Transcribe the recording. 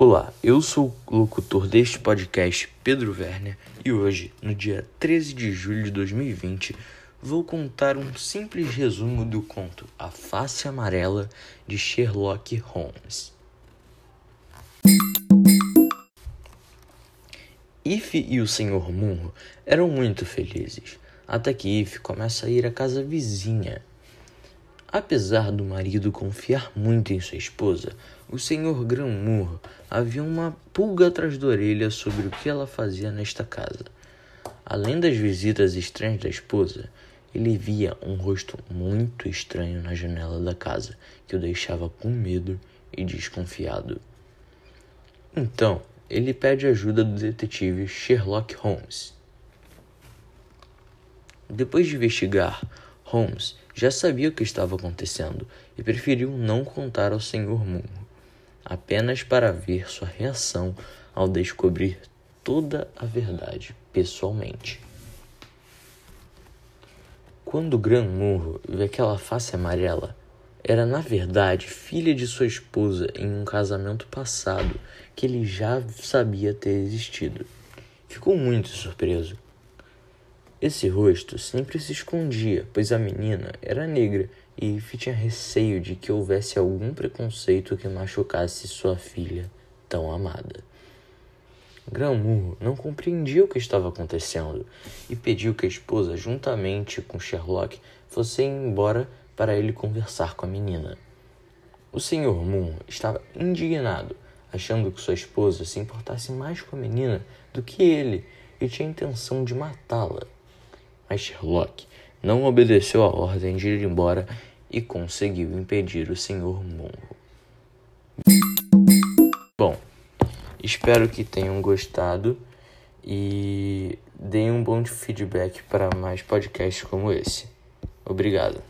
Olá, eu sou o locutor deste podcast, Pedro Werner, e hoje, no dia 13 de julho de 2020, vou contar um simples resumo do conto A Face Amarela de Sherlock Holmes. If e o Sr. Munro eram muito felizes, até que If começa a ir à casa vizinha Apesar do marido confiar muito em sua esposa, o senhor Granmur havia uma pulga atrás da orelha sobre o que ela fazia nesta casa. Além das visitas estranhas da esposa, ele via um rosto muito estranho na janela da casa que o deixava com medo e desconfiado. Então, ele pede ajuda do detetive Sherlock Holmes. Depois de investigar, Holmes já sabia o que estava acontecendo e preferiu não contar ao Sr. Munro, apenas para ver sua reação ao descobrir toda a verdade pessoalmente. Quando Gran Murro viu aquela face amarela, era na verdade filha de sua esposa em um casamento passado que ele já sabia ter existido. Ficou muito surpreso esse rosto sempre se escondia, pois a menina era negra e Eve tinha receio de que houvesse algum preconceito que machucasse sua filha tão amada. Gramur não compreendia o que estava acontecendo e pediu que a esposa, juntamente com Sherlock, fossem embora para ele conversar com a menina. O Sr. Moon estava indignado, achando que sua esposa se importasse mais com a menina do que ele e tinha intenção de matá-la. Mas Sherlock não obedeceu à ordem de ir embora e conseguiu impedir o Sr. Monro. Bom, espero que tenham gostado e deem um bom feedback para mais podcasts como esse. Obrigado.